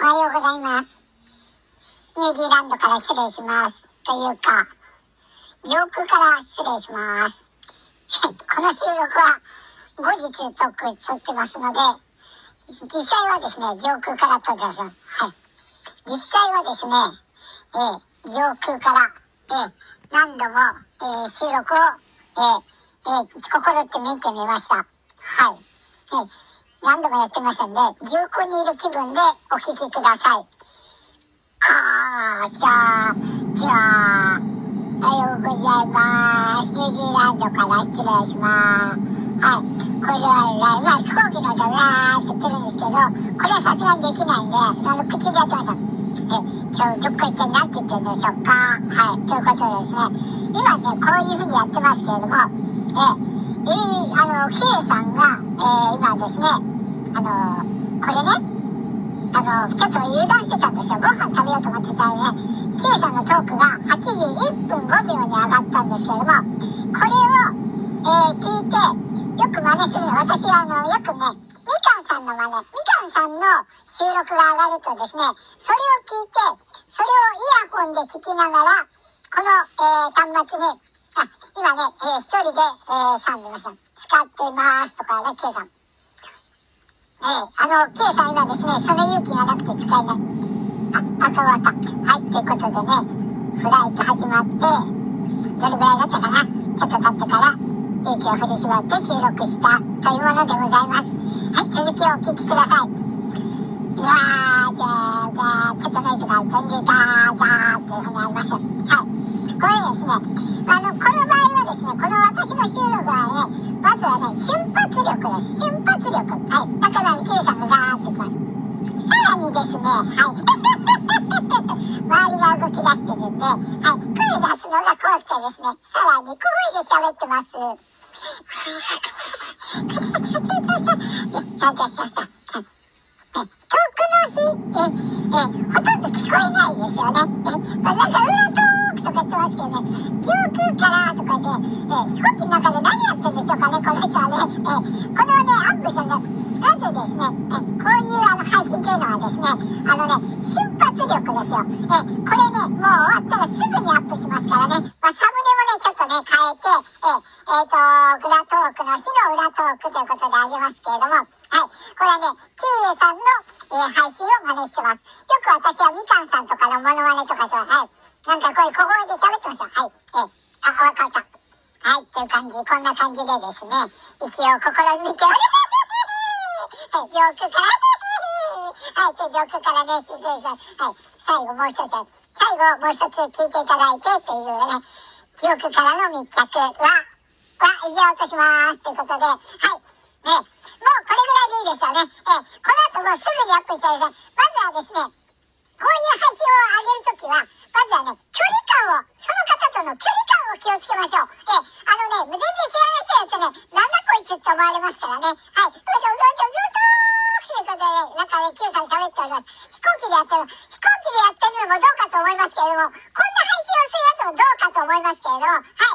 おはようございます。ニュージーランドから失礼します。というか、上空から失礼します。この収録は後日と撮ってますので、実際はですね、上空から撮ってます。はい。実際はですね、えー、上空から、えー、何度も、えー、収録を、えーえー、試てみました。はい。えー何度もやってますんで、上空にいる気分でお聞きください。あー、しゃー、じゃあ、おはようございます。ニュージーランドから失礼します。はい。これは、まあ、飛行機の音がーって言ってるんですけど、これはさすがにできないんで、あの、口でやってました。え、ちょ、どっか行ってんだって言ってるんでしょうか。はい。ということでですね、今ね、こういうふうにやってますけれども、え、えあの、K さんが、えー、今ですね、あのー、これね、あのー、ちょっと油断してたんですよ。ご飯食べようと思ってたらね、Q さんのトークが8時1分5秒に上がったんですけれども、これを、えー、聞いて、よく真似するの。私、あの、よくね、みかんさんの真似、みかんさんの収録が上がるとですね、それを聞いて、それをイヤホンで聞きながら、この、えー、端末に、あ、今ね、えー、一人で、えー、サンドさん使ってますとかね、Q さん。ええ、あの、K さん今ですね、その勇気がなくて使えない。あ、あ、変わはた。はい、ということでね、フライト始まって、どれぐらいだったかな？ちょっと経ってから、勇気を振り絞って収録したというものでございます。はい、続きをお聞きください。うわー、じゃあ、ちょっとノイズが全然ダーゃーっていうふうにあります。はい。これですね、あの、この場合はですね、この私の収録はね、まずはね、瞬発力です。瞬発力。てるんで、はい、声出すのが怖くてですね、さらに小声で喋ってます。なんてさ、さ、遠くの日、え、え、ほとんど聞こえないですよね。え、まあ、なんか、うらうら遠くとか言ってますけどね、上空からとかで、え、飛行機の中で何やってんでしょうかね、この人はね。え、の裏トークということでありますけれども、はい。これはね、キュウエさんの、えー、配信を真似してます。よく私はみかんさんとかのモノマネとかと、はい。なんかこういう小声で喋ってますよ。はい。えー、あ、わかった。はい。という感じ、こんな感じでですね、一応試みております。はい。上空からはい、上空からね、失礼します。はい。最後もう一つ、最後もう一つ聞いていただいて、というね、上空からの密着は、は以上とします。ということで、はい。ね、もうこれぐらいでいいですよね。えこの後もうすぐにアップしてですね、まずはですね、こういう配信を上げるときは、まずはね、距離感を、その方との距離感を気をつけましょう。えあのね、全然知らない人やつね、なんだこいつって思われますからね。はい。どうぞどうぞどうぞということで、なんかね、Q さん喋っております。飛行機でやってる、飛行機でやってるのもどうかと思いますけれども、こんな配信をするやつもどうかと思いますけれども、はい。